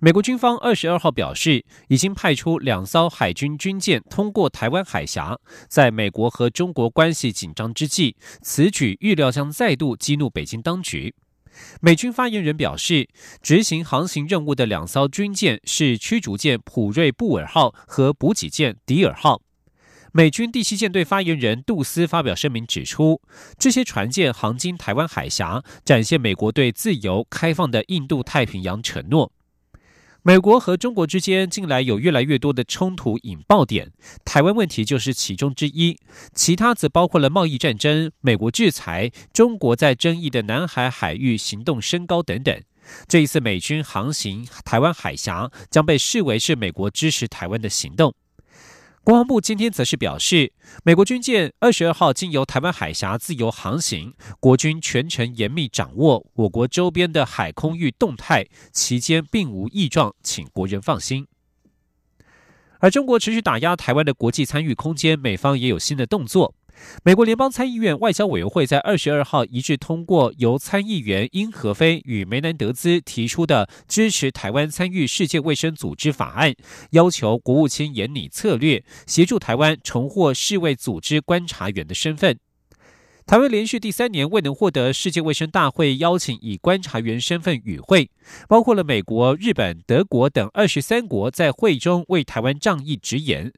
美国军方二十二号表示，已经派出两艘海军军舰通过台湾海峡。在美国和中国关系紧张之际，此举预料将再度激怒北京当局。美军发言人表示，执行航行任务的两艘军舰是驱逐舰普瑞布尔号和补给舰迪尔号。美军第七舰队发言人杜斯发表声明指出，这些船舰航经台湾海峡，展现美国对自由开放的印度太平洋承诺。美国和中国之间近来有越来越多的冲突引爆点，台湾问题就是其中之一，其他则包括了贸易战争、美国制裁、中国在争议的南海海域行动升高等等。这一次美军航行台湾海峡，将被视为是美国支持台湾的行动。国防部今天则是表示，美国军舰二十二号经由台湾海峡自由航行，国军全程严密掌握我国周边的海空域动态，期间并无异状，请国人放心。而中国持续打压台湾的国际参与空间，美方也有新的动作。美国联邦参议院外交委员会在二十二号一致通过由参议员英和飞与梅南德兹提出的支持台湾参与世界卫生组织法案，要求国务卿严拟策略，协助台湾重获世卫组织观察员的身份。台湾连续第三年未能获得世界卫生大会邀请，以观察员身份与会，包括了美国、日本、德国等二十三国在会中为台湾仗义直言。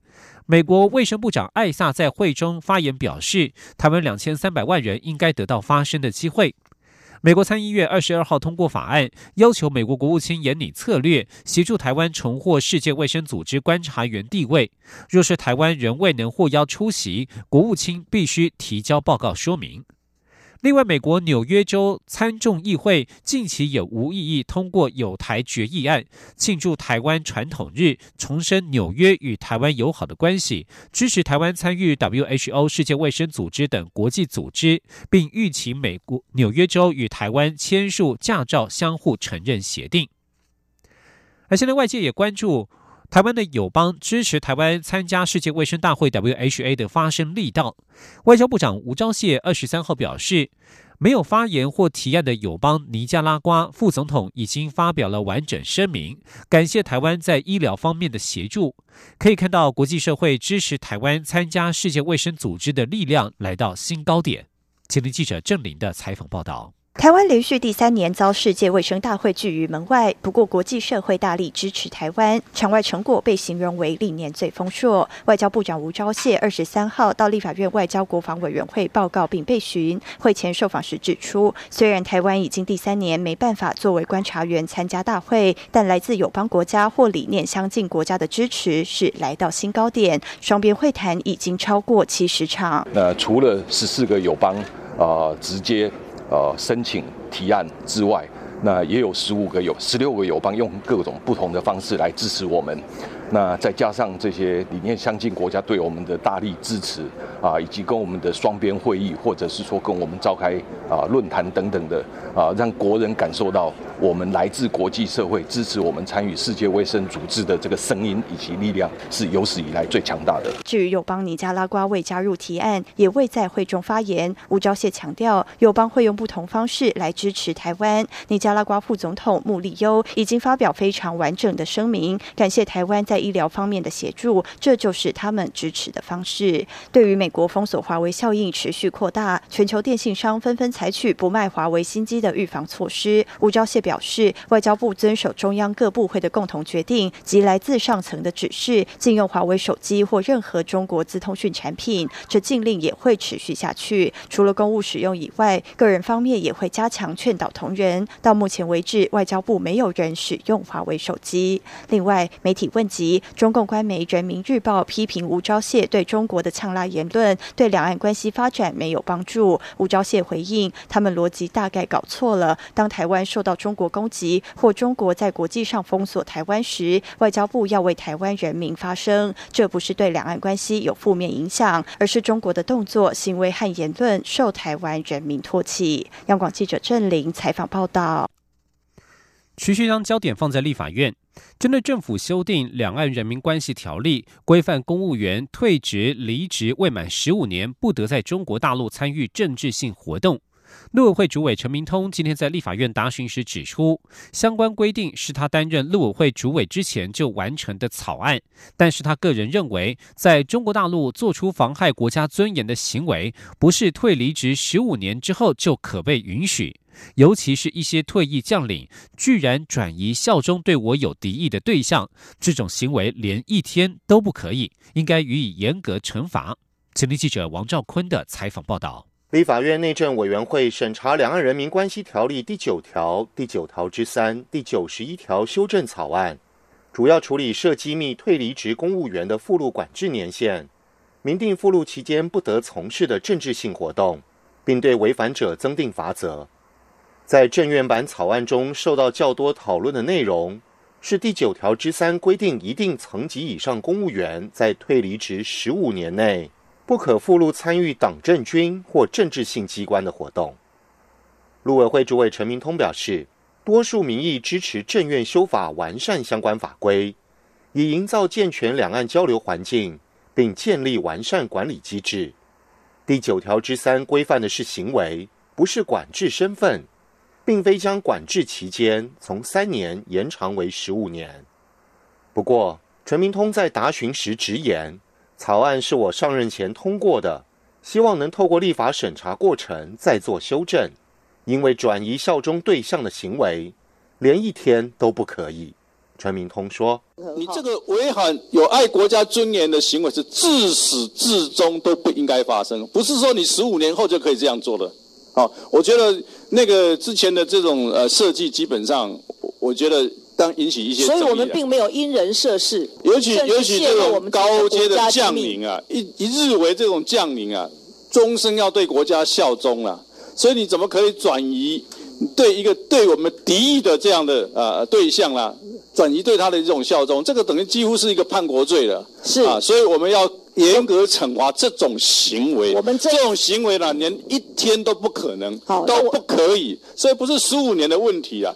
美国卫生部长艾萨在会中发言表示，台湾两千三百万人应该得到发声的机会。美国参议院二十二号通过法案，要求美国国务卿严拟策略，协助台湾重获世界卫生组织观察员地位。若是台湾仍未能获邀出席，国务卿必须提交报告说明。另外，美国纽约州参众议会近期也无异议通过有台决议案，庆祝台湾传统日，重申纽约与台湾友好的关系，支持台湾参与 WHO 世界卫生组织等国际组织，并预期美国纽约州与台湾签署驾照相互承认协定。而现在外界也关注。台湾的友邦支持台湾参加世界卫生大会 （WHA） 的发声力道。外交部长吴钊燮二十三号表示，没有发言或提案的友邦尼加拉瓜副总统已经发表了完整声明，感谢台湾在医疗方面的协助。可以看到，国际社会支持台湾参加世界卫生组织的力量来到新高点。吉林记者郑林的采访报道。台湾连续第三年遭世界卫生大会拒于门外，不过国际社会大力支持台湾，场外成果被形容为历年最丰硕。外交部长吴钊燮二十三号到立法院外交国防委员会报告并被询，会前受访时指出，虽然台湾已经第三年没办法作为观察员参加大会，但来自友邦国家或理念相近国家的支持是来到新高点，双边会谈已经超过七十场。那除了十四个友邦啊，直接。呃，申请提案之外，那也有十五个友、十六个友邦用各种不同的方式来支持我们。那再加上这些理念相近国家对我们的大力支持啊，以及跟我们的双边会议，或者是说跟我们召开啊论坛等等的啊，让国人感受到我们来自国际社会支持我们参与世界卫生组织的这个声音以及力量是有史以来最强大的。至于友邦尼加拉瓜未加入提案，也未在会中发言。吴钊燮强调，友邦会用不同方式来支持台湾。尼加拉瓜副总统穆里优已经发表非常完整的声明，感谢台湾在。医疗方面的协助，这就是他们支持的方式。对于美国封锁华为效应持续扩大，全球电信商纷纷采取不卖华为新机的预防措施。吴钊燮表示，外交部遵守中央各部会的共同决定及来自上层的指示，禁用华为手机或任何中国资通讯产品。这禁令也会持续下去。除了公务使用以外，个人方面也会加强劝导同仁。到目前为止，外交部没有人使用华为手机。另外，媒体问及。中共官媒《人民日报》批评吴钊燮对中国的呛辣言论对两岸关系发展没有帮助。吴钊燮回应：他们逻辑大概搞错了。当台湾受到中国攻击或中国在国际上封锁台湾时，外交部要为台湾人民发声。这不是对两岸关系有负面影响，而是中国的动作、行为和言论受台湾人民唾弃。央广记者郑玲采访报道。持续将焦点放在立法院，针对政府修订《两岸人民关系条例》，规范公务员退职、离职未满十五年不得在中国大陆参与政治性活动。陆委会主委陈明通今天在立法院答询时指出，相关规定是他担任陆委会主委之前就完成的草案，但是他个人认为，在中国大陆做出妨害国家尊严的行为，不是退离职十五年之后就可被允许。尤其是一些退役将领，居然转移效忠对我有敌意的对象，这种行为连一天都不可以，应该予以严格惩罚。请听记者王兆坤的采访报道。立法院内政委员会审查《两岸人民关系条例》第九条、第九条之三、第九十一条修正草案，主要处理涉机密退离职公务员的附录管制年限，明定附录期间不得从事的政治性活动，并对违反者增定罚则。在正院版草案中受到较多讨论的内容，是第九条之三规定，一定层级以上公务员在退离职十五年内。不可附录参与党政军或政治性机关的活动。陆委会主委陈明通表示，多数民意支持政院修法完善相关法规，以营造健全两岸交流环境，并建立完善管理机制。第九条之三规范的是行为，不是管制身份，并非将管制期间从三年延长为十五年。不过，陈明通在答询时直言。草案是我上任前通过的，希望能透过立法审查过程再做修正。因为转移效忠对象的行为，连一天都不可以。陈明通说：“你这个违反有爱国家尊严的行为，是自始至终都不应该发生，不是说你十五年后就可以这样做的。好，我觉得那个之前的这种呃设计，基本上我觉得。”当引起一些，所以我们并没有因人设事，尤其尤其这种高阶的将领啊，一一日为这种将领啊，终身要对国家效忠啊，所以你怎么可以转移对一个对我们敌意的这样的呃对象啦，转移对他的这种效忠，这个等于几乎是一个叛国罪了，是。啊，所以我们要严格惩罚这种行为，我们这种行为呢，连一天都不可能，都不可以，所以不是十五年的问题啊。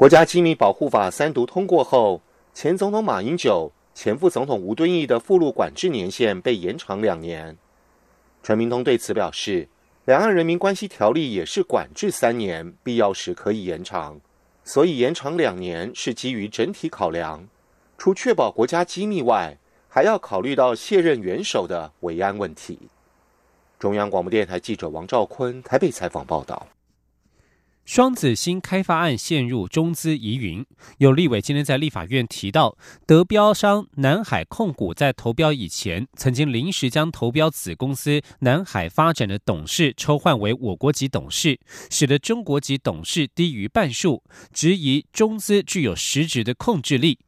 国家机密保护法三读通过后，前总统马英九、前副总统吴敦义的附录管制年限被延长两年。陈明通对此表示，两岸人民关系条例也是管制三年，必要时可以延长，所以延长两年是基于整体考量，除确保国家机密外，还要考虑到卸任元首的维安问题。中央广播电台记者王兆坤台北采访报道。双子星开发案陷入中资疑云，有立委今天在立法院提到，得标商南海控股在投标以前，曾经临时将投标子公司南海发展的董事抽换为我国籍董事，使得中国籍董事低于半数，质疑中资具有实质的控制力。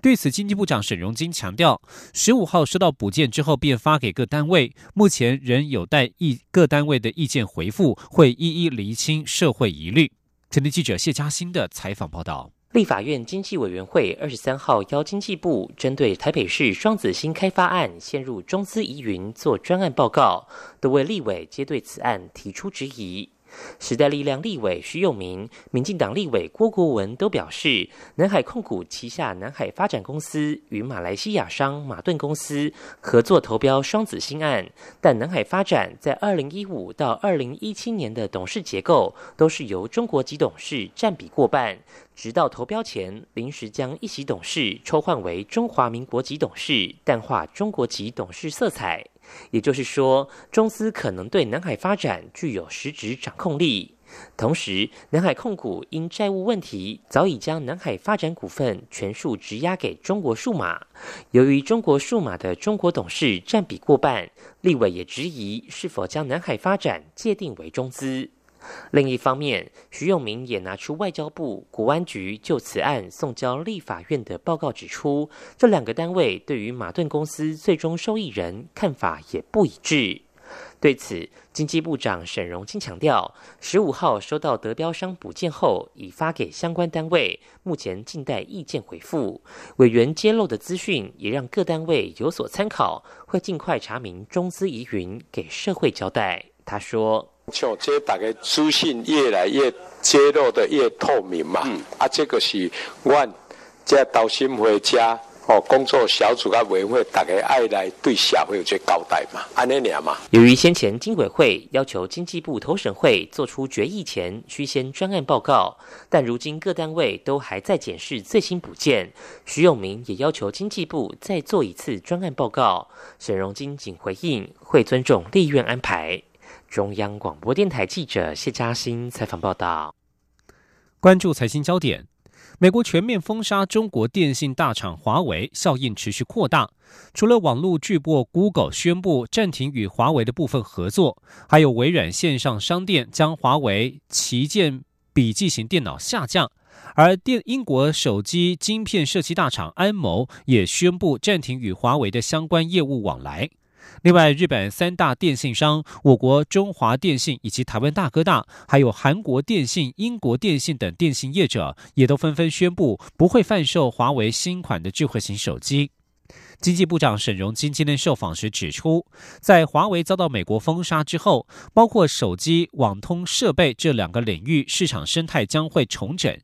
对此，经济部长沈荣金强调，十五号收到补件之后便发给各单位，目前仍有待意各单位的意见回复，会一一厘清社会疑虑。前天记者谢嘉欣的采访报道。立法院经济委员会二十三号邀经济部针对台北市双子星开发案陷入中资疑云做专案报告，多位立委皆对此案提出质疑。时代力量立委徐永明、民进党立委郭国文都表示，南海控股旗下南海发展公司与马来西亚商马顿公司合作投标双子星案，但南海发展在二零一五到二零一七年的董事结构都是由中国籍董事占比过半，直到投标前临时将一席董事抽换为中华民国籍董事，淡化中国籍董事色彩。也就是说，中资可能对南海发展具有实质掌控力。同时，南海控股因债务问题，早已将南海发展股份全数质押给中国数码。由于中国数码的中国董事占比过半，立委也质疑是否将南海发展界定为中资。另一方面，徐永明也拿出外交部、国安局就此案送交立法院的报告，指出这两个单位对于马顿公司最终受益人看法也不一致。对此，经济部长沈荣金强调，十五号收到得标商补件后，已发给相关单位，目前静待意见回复。委员揭露的资讯也让各单位有所参考，会尽快查明中资疑云，给社会交代。他说：“像这大概资讯越来越揭露的越透明嘛，啊，这个是我这导新会家。”哦，工作小组啊委员会大概爱来对社会有些交代嘛，安尼念嘛。由于先前经委会要求经济部投审会做出决议前需先专案报告，但如今各单位都还在检视最新补件，徐永明也要求经济部再做一次专案报告。沈荣金仅回应会尊重立院安排。中央广播电台记者谢嘉欣采访报道。关注财经焦点。美国全面封杀中国电信大厂华为，效应持续扩大。除了网络巨擘 Google 宣布暂停与华为的部分合作，还有微软线上商店将华为旗舰笔记型电脑下架，而电英国手机晶片设计大厂安谋也宣布暂停与华为的相关业务往来。另外，日本三大电信商、我国中华电信以及台湾大哥大，还有韩国电信、英国电信等电信业者，也都纷纷宣布不会贩售华为新款的智慧型手机。经济部长沈荣金今天受访时指出，在华为遭到美国封杀之后，包括手机、网通设备这两个领域市场生态将会重整。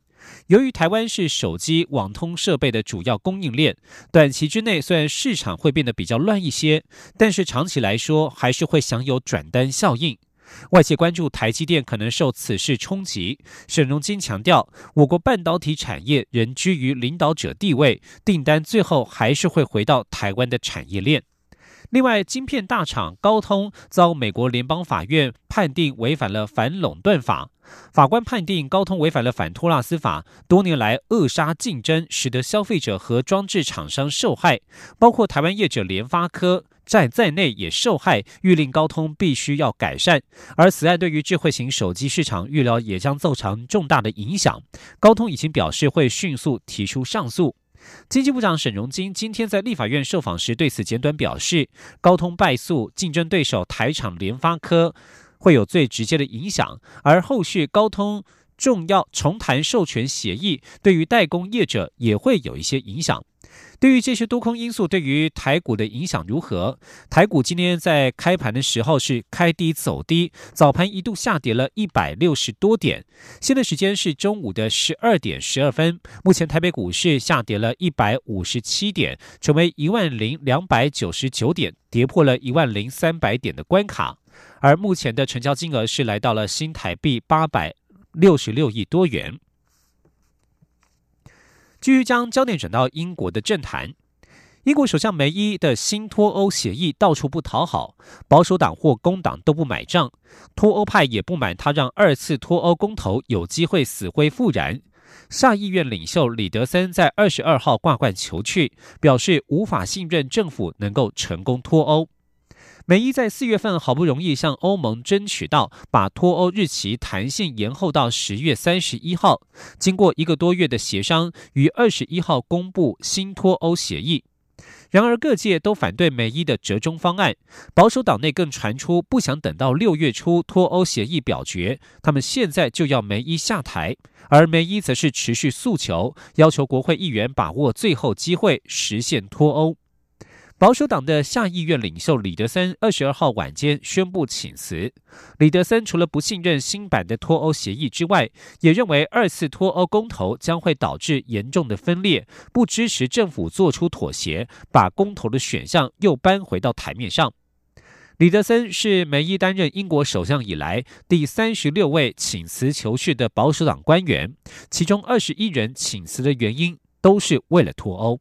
由于台湾是手机网通设备的主要供应链，短期之内虽然市场会变得比较乱一些，但是长期来说还是会享有转单效应。外界关注台积电可能受此事冲击，沈荣金强调，我国半导体产业仍居于领导者地位，订单最后还是会回到台湾的产业链。另外，晶片大厂高通遭美国联邦法院判定违反了反垄断法。法官判定高通违反了反托拉斯法，多年来扼杀竞争，使得消费者和装置厂商受害，包括台湾业者联发科在在内也受害，欲令高通必须要改善。而此案对于智慧型手机市场预料也将造成重大的影响。高通已经表示会迅速提出上诉。经济部长沈荣金今天在立法院受访时对此简短表示，高通败诉，竞争对手台厂联发科会有最直接的影响，而后续高通重要重谈授权协议，对于代工业者也会有一些影响。对于这些多空因素对于台股的影响如何？台股今天在开盘的时候是开低走低，早盘一度下跌了一百六十多点。现在时间是中午的十二点十二分，目前台北股市下跌了一百五十七点，成为一万零两百九十九点，跌破了一万零三百点的关卡。而目前的成交金额是来到了新台币八百六十六亿多元。继续将焦点转到英国的政坛，英国首相梅伊的新脱欧协议到处不讨好，保守党或工党都不买账，脱欧派也不满他让二次脱欧公投有机会死灰复燃。下议院领袖李德森在二十二号挂冠求去，表示无法信任政府能够成功脱欧。美伊在四月份好不容易向欧盟争取到把脱欧日期弹性延后到十月三十一号，经过一个多月的协商，于二十一号公布新脱欧协议。然而各界都反对美伊的折中方案，保守党内更传出不想等到六月初脱欧协议表决，他们现在就要梅伊下台，而梅伊则是持续诉求，要求国会议员把握最后机会实现脱欧。保守党的下议院领袖李德森二十二号晚间宣布请辞。李德森除了不信任新版的脱欧协议之外，也认为二次脱欧公投将会导致严重的分裂，不支持政府做出妥协，把公投的选项又搬回到台面上。李德森是梅伊担任英国首相以来第三十六位请辞求是的保守党官员，其中二十一人请辞的原因都是为了脱欧。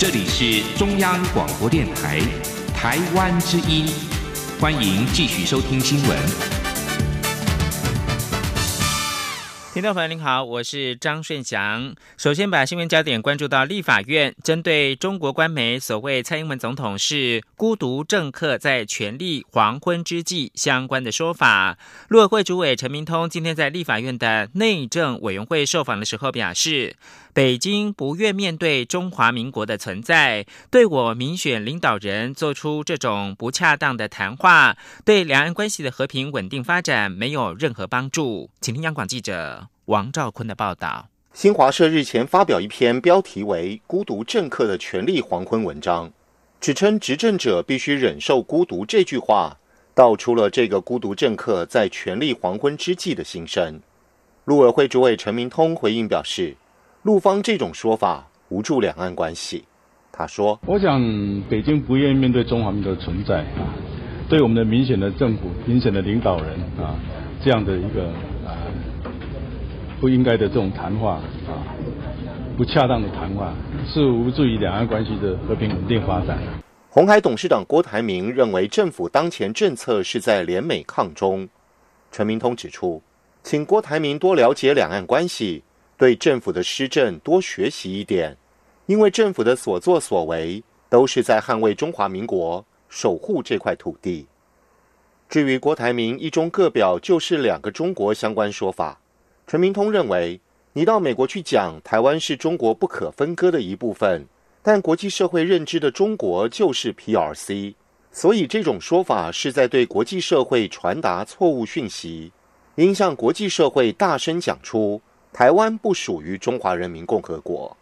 这里是中央广播电台台湾之音，欢迎继续收听新闻。听众朋友您好，我是张顺祥。首先把新闻焦点关注到立法院针对中国官媒所谓蔡英文总统是孤独政客在权力黄昏之际相关的说法，陆委会主委陈明通今天在立法院的内政委员会受访的时候表示。北京不愿面对中华民国的存在，对我民选领导人做出这种不恰当的谈话，对两岸关系的和平稳定发展没有任何帮助。请听央广记者王兆坤的报道。新华社日前发表一篇标题为《孤独政客的权力黄昏》文章，指称执政者必须忍受孤独这句话，道出了这个孤独政客在权力黄昏之际的心声。陆委会主委陈明通回应表示。陆方这种说法无助两岸关系。他说：“我想北京不愿意面对中华民族的存在啊，对我们的明显的政府、明显的领导人啊，这样的一个啊不应该的这种谈话啊，不恰当的谈话，是无助于两岸关系的和平稳定发展。”红海董事长郭台铭认为，政府当前政策是在联美抗中。陈明通指出，请郭台铭多了解两岸关系。对政府的施政多学习一点，因为政府的所作所为都是在捍卫中华民国、守护这块土地。至于郭台铭一中各表就是两个中国相关说法，陈明通认为，你到美国去讲台湾是中国不可分割的一部分，但国际社会认知的中国就是 PRC，所以这种说法是在对国际社会传达错误讯息，应向国际社会大声讲出。台湾不属于中华人民共和国。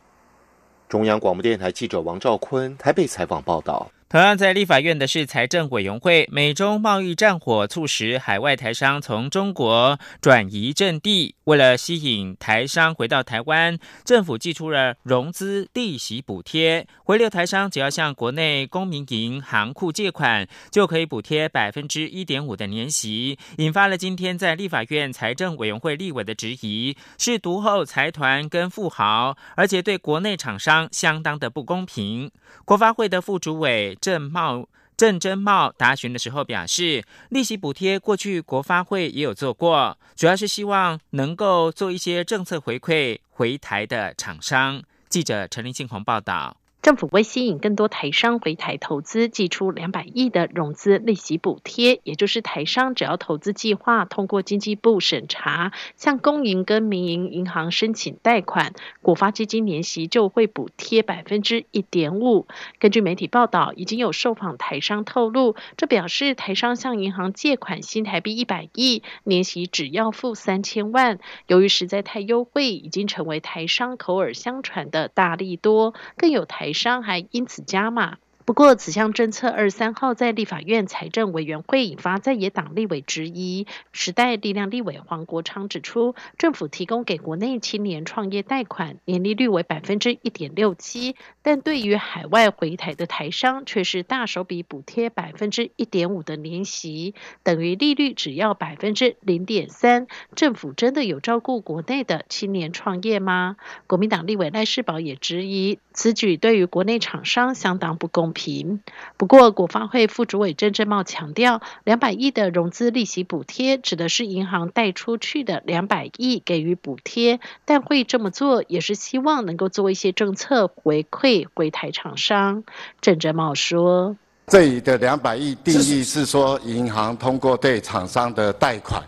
中央广播电台记者王兆坤台北采访报道。同样在立法院的是财政委员会，美中贸易战火促使海外台商从中国转移阵地。为了吸引台商回到台湾，政府寄出了融资利息补贴，回流台商只要向国内公民银行库借款，就可以补贴百分之一点五的年息，引发了今天在立法院财政委员会立委的质疑，是独后财团跟富豪，而且对国内厂商相当的不公平。国发会的副主委郑茂。郑珍茂答询的时候表示，利息补贴过去国发会也有做过，主要是希望能够做一些政策回馈回台的厂商。记者陈林庆宏报道。政府为吸引更多台商回台投资，寄出两百亿的融资利息补贴，也就是台商只要投资计划通过经济部审查，向公营跟民营银行申请贷款，国发基金年息就会补贴百分之一点五。根据媒体报道，已经有受访台商透露，这表示台商向银行借款新台币一百亿，年息只要付三千万。由于实在太优惠，已经成为台商口耳相传的大利多，更有台。商还因此加码。不过，此项政策二三号在立法院财政委员会引发在野党立委质疑。时代力量立委黄国昌指出，政府提供给国内青年创业贷款，年利率为百分之一点六七，但对于海外回台的台商，却是大手笔补贴百分之一点五的年息，等于利率只要百分之零点三。政府真的有照顾国内的青年创业吗？国民党立委赖世宝也质疑，此举对于国内厂商相当不公平。平。不过，国发会副主委郑正茂强调，两百亿的融资利息补贴指的是银行贷出去的两百亿给予补贴，但会这么做也是希望能够做一些政策回馈柜台厂商。郑正茂说：“这里的两百亿定义是说，银行通过对厂商的贷款，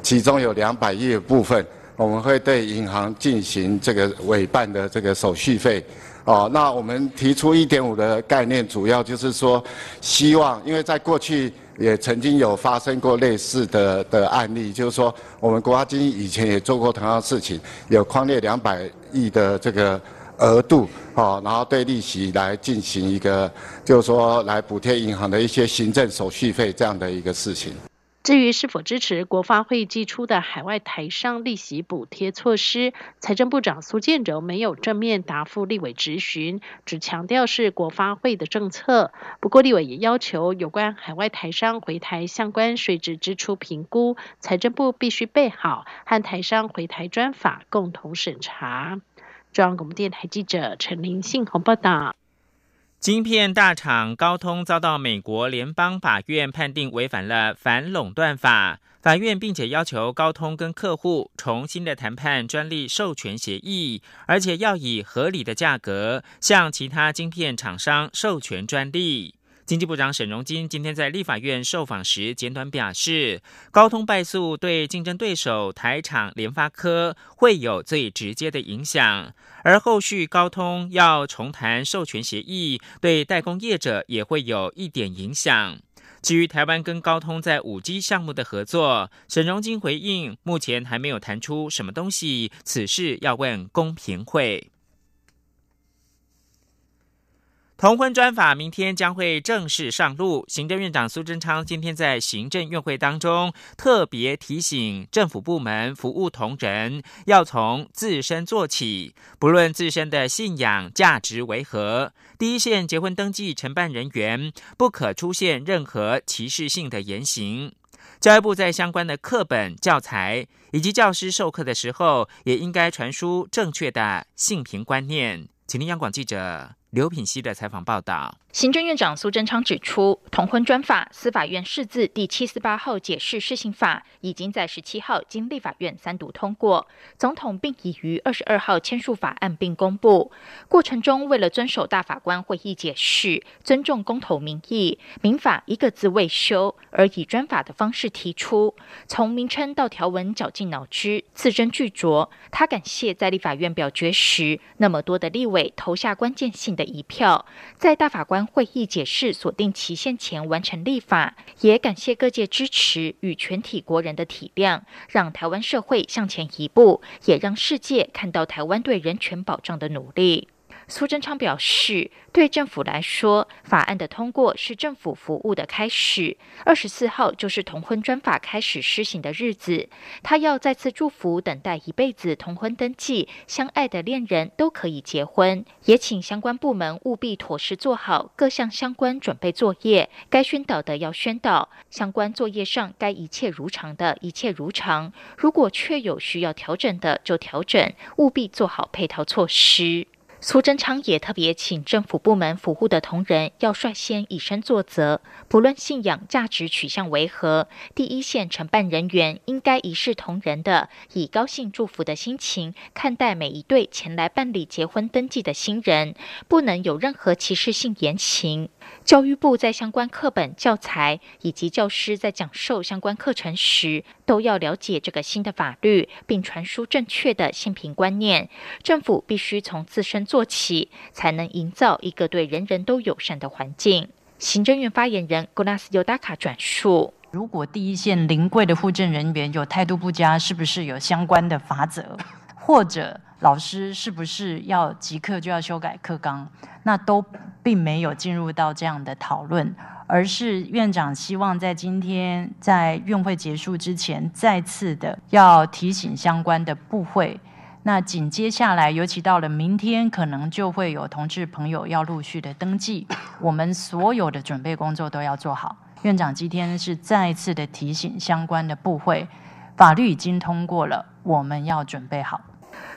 其中有两百亿的部分，我们会对银行进行这个委办的这个手续费。”哦，那我们提出一点五的概念，主要就是说，希望，因为在过去也曾经有发生过类似的的案例，就是说，我们国家经济以前也做过同样的事情，有框列两百亿的这个额度，哦，然后对利息来进行一个，就是说来补贴银行的一些行政手续费这样的一个事情。至于是否支持国发会寄出的海外台商利息补贴措施，财政部长苏建柔没有正面答复立委质询，只强调是国发会的政策。不过立委也要求有关海外台商回台相关税制支出评估，财政部必须备好，和台商回台专法共同审查。中央广播电台记者陈林信宏报道。晶片大厂高通遭到美国联邦法院判定违反了反垄断法，法院并且要求高通跟客户重新的谈判专利授权协议，而且要以合理的价格向其他晶片厂商授权专利。经济部长沈荣金今天在立法院受访时简短表示，高通败诉对竞争对手台厂联发科会有最直接的影响，而后续高通要重谈授权协议，对代工业者也会有一点影响。至于台湾跟高通在五 G 项目的合作，沈荣金回应，目前还没有谈出什么东西，此事要问公平会。同婚专法明天将会正式上路。行政院长苏贞昌今天在行政院会当中特别提醒政府部门服务同仁，要从自身做起，不论自身的信仰价值为何，第一线结婚登记承办人员不可出现任何歧视性的言行。教育部在相关的课本、教材以及教师授课的时候，也应该传输正确的性平观念。请听央广记者刘品熙的采访报道。行政院长苏贞昌指出，同婚专法司法院释字第七四八号解释施行法已经在十七号经立法院三读通过，总统并已于二十二号签署法案并公布。过程中，为了遵守大法官会议解释，尊重公投民意，民法一个字未修，而以专法的方式提出，从名称到条文绞尽脑汁，字斟句酌。他感谢在立法院表决时那么多的立委投下关键性的一票，在大法官。会议解释锁定期限前完成立法，也感谢各界支持与全体国人的体谅，让台湾社会向前一步，也让世界看到台湾对人权保障的努力。苏贞昌表示，对政府来说，法案的通过是政府服务的开始。二十四号就是同婚专法开始施行的日子，他要再次祝福等待一辈子同婚登记、相爱的恋人都可以结婚，也请相关部门务必妥实做好各项相关准备作业，该宣导的要宣导，相关作业上该一切如常的一切如常。如果确有需要调整的，就调整，务必做好配套措施。苏贞昌也特别请政府部门服务的同仁要率先以身作则，不论信仰价值取向为何，第一线承办人员应该一视同仁的，以高兴祝福的心情看待每一对前来办理结婚登记的新人，不能有任何歧视性言行。教育部在相关课本、教材以及教师在讲授相关课程时，都要了解这个新的法律，并传输正确的性平观念。政府必须从自身做起，才能营造一个对人人都友善的环境。行政院发言人 Gonas Yodaka 转述：如果第一线临柜的护证人员有态度不佳，是不是有相关的法则？或者？老师是不是要即刻就要修改课纲？那都并没有进入到这样的讨论，而是院长希望在今天在院会结束之前，再次的要提醒相关的部会。那紧接下来，尤其到了明天，可能就会有同志朋友要陆续的登记，我们所有的准备工作都要做好。院长今天是再次的提醒相关的部会，法律已经通过了，我们要准备好。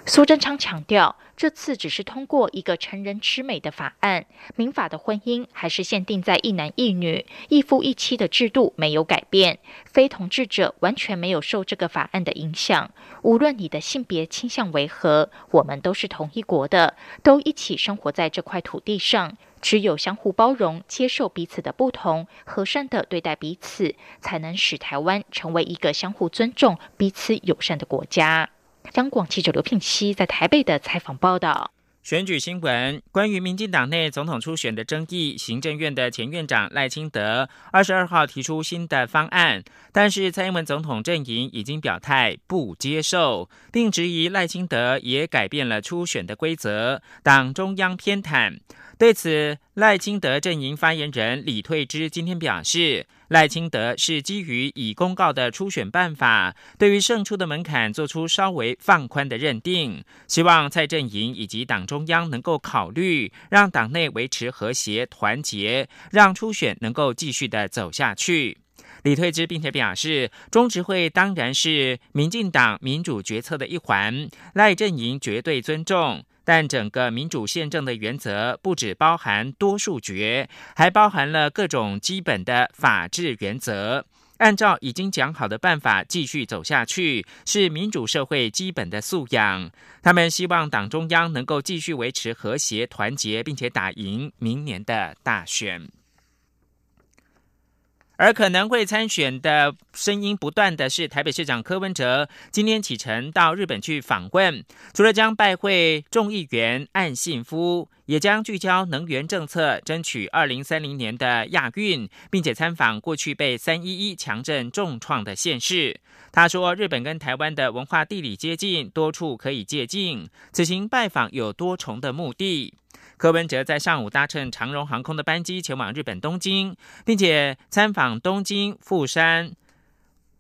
苏贞昌强调，这次只是通过一个成人之美的法案，民法的婚姻还是限定在一男一女、一夫一妻的制度没有改变，非同志者完全没有受这个法案的影响。无论你的性别倾向为何，我们都是同一国的，都一起生活在这块土地上。只有相互包容、接受彼此的不同，和善的对待彼此，才能使台湾成为一个相互尊重、彼此友善的国家。央广记者刘聘熙在台北的采访报道：选举新闻，关于民进党内总统初选的争议，行政院的前院长赖清德二十二号提出新的方案，但是蔡英文总统阵营已经表态不接受，并质疑赖清德也改变了初选的规则，党中央偏袒。对此，赖清德阵营发言人李退之今天表示，赖清德是基于已公告的初选办法，对于胜出的门槛做出稍微放宽的认定，希望蔡阵营以及党中央能够考虑，让党内维持和谐团结，让初选能够继续的走下去。李退之，并且表示，中执会当然是民进党民主决策的一环，赖阵营绝对尊重。但整个民主宪政的原则，不只包含多数决，还包含了各种基本的法治原则。按照已经讲好的办法继续走下去，是民主社会基本的素养。他们希望党中央能够继续维持和谐团结，并且打赢明年的大选。而可能会参选的声音不断的是台北市长柯文哲，今天启程到日本去访问，除了将拜会众议员岸信夫，也将聚焦能源政策，争取二零三零年的亚运，并且参访过去被三一一强震重创的县市。他说，日本跟台湾的文化地理接近，多处可以借鉴。此行拜访有多重的目的。柯文哲在上午搭乘长荣航空的班机前往日本东京，并且参访东京、富山。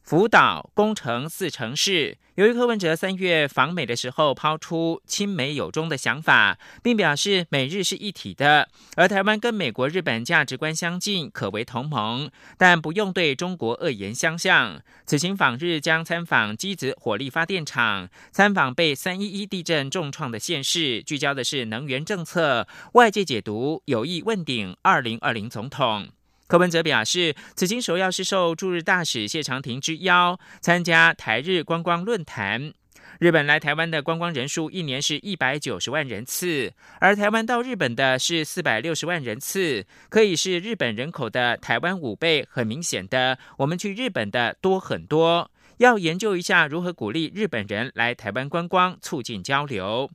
福岛、宫城四城市，由于柯文哲三月访美的时候抛出亲美友中的想法，并表示美日是一体的，而台湾跟美国、日本价值观相近，可为同盟，但不用对中国恶言相向。此行访日将参访机子火力发电厂，参访被三一一地震重创的县市，聚焦的是能源政策。外界解读有意问鼎二零二零总统。柯文哲表示，此行首要是受驻日大使谢长廷之邀，参加台日观光论坛。日本来台湾的观光人数一年是一百九十万人次，而台湾到日本的是四百六十万人次，可以是日本人口的台湾五倍。很明显的，我们去日本的多很多。要研究一下如何鼓励日本人来台湾观光，促进交流。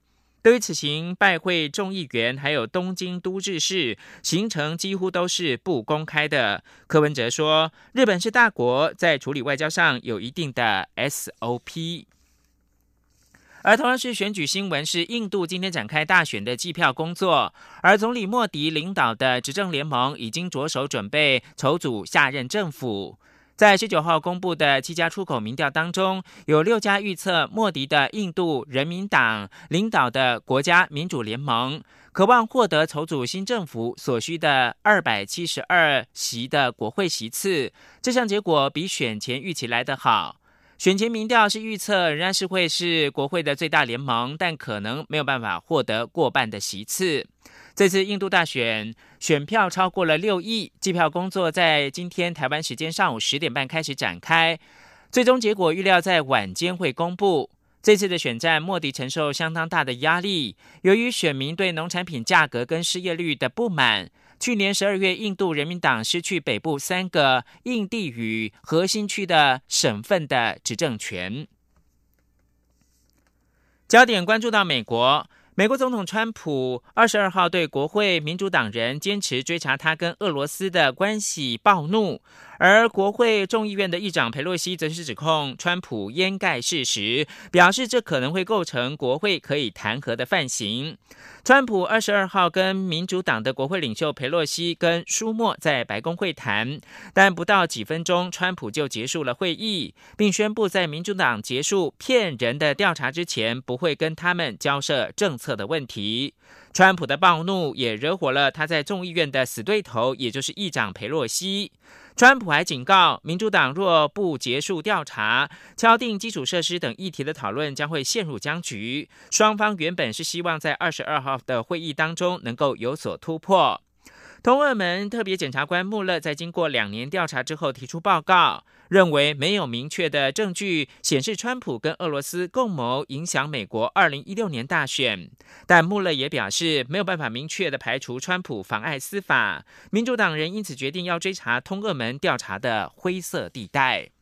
对于此行拜会众议员，还有东京都知事，行程几乎都是不公开的。柯文哲说，日本是大国，在处理外交上有一定的 SOP。而同样是选举新闻，是印度今天展开大选的计票工作，而总理莫迪领导的执政联盟已经着手准备筹组下任政府。在十九号公布的七家出口民调当中，有六家预测莫迪的印度人民党领导的国家民主联盟渴望获得筹组新政府所需的二百七十二席的国会席次。这项结果比选前预期来得好。选前民调是预测仍然是会是国会的最大联盟，但可能没有办法获得过半的席次。这次印度大选选票超过了六亿，计票工作在今天台湾时间上午十点半开始展开，最终结果预料在晚间会公布。这次的选战，莫迪承受相当大的压力，由于选民对农产品价格跟失业率的不满。去年十二月，印度人民党失去北部三个印地语核心区的省份的执政权。焦点关注到美国。美国总统川普二十二号对国会民主党人坚持追查他跟俄罗斯的关系暴怒，而国会众议院的议长佩洛西则是指控川普掩盖事实，表示这可能会构成国会可以弹劾的犯行。川普二十二号跟民主党的国会领袖佩洛西跟舒默在白宫会谈，但不到几分钟，川普就结束了会议，并宣布在民主党结束骗人的调查之前，不会跟他们交涉政策的问题。川普的暴怒也惹火了他在众议院的死对头，也就是议长佩洛西。川普还警告，民主党若不结束调查、敲定基础设施等议题的讨论，将会陷入僵局。双方原本是希望在二十二号的会议当中能够有所突破。通俄门特别检察官穆勒在经过两年调查之后提出报告，认为没有明确的证据显示川普跟俄罗斯共谋影响美国二零一六年大选。但穆勒也表示没有办法明确的排除川普妨碍司法，民主党人因此决定要追查通俄门调查的灰色地带。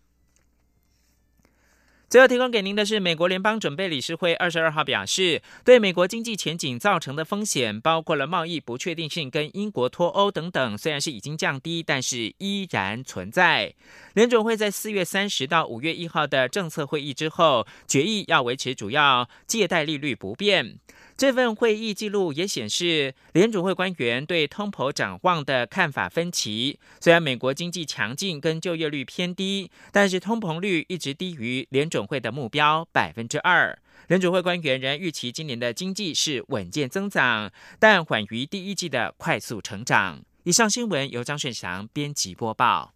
最后提供给您的是，美国联邦准备理事会二十二号表示，对美国经济前景造成的风险，包括了贸易不确定性跟英国脱欧等等，虽然是已经降低，但是依然存在。联准会在四月三十到五月一号的政策会议之后，决议要维持主要借贷利率不变。这份会议记录也显示，联准会官员对通膨展望的看法分歧。虽然美国经济强劲，跟就业率偏低，但是通膨率一直低于联准会的目标百分之二。联准会官员仍预期今年的经济是稳健增长，但缓于第一季的快速成长。以上新闻由张顺祥编辑播报。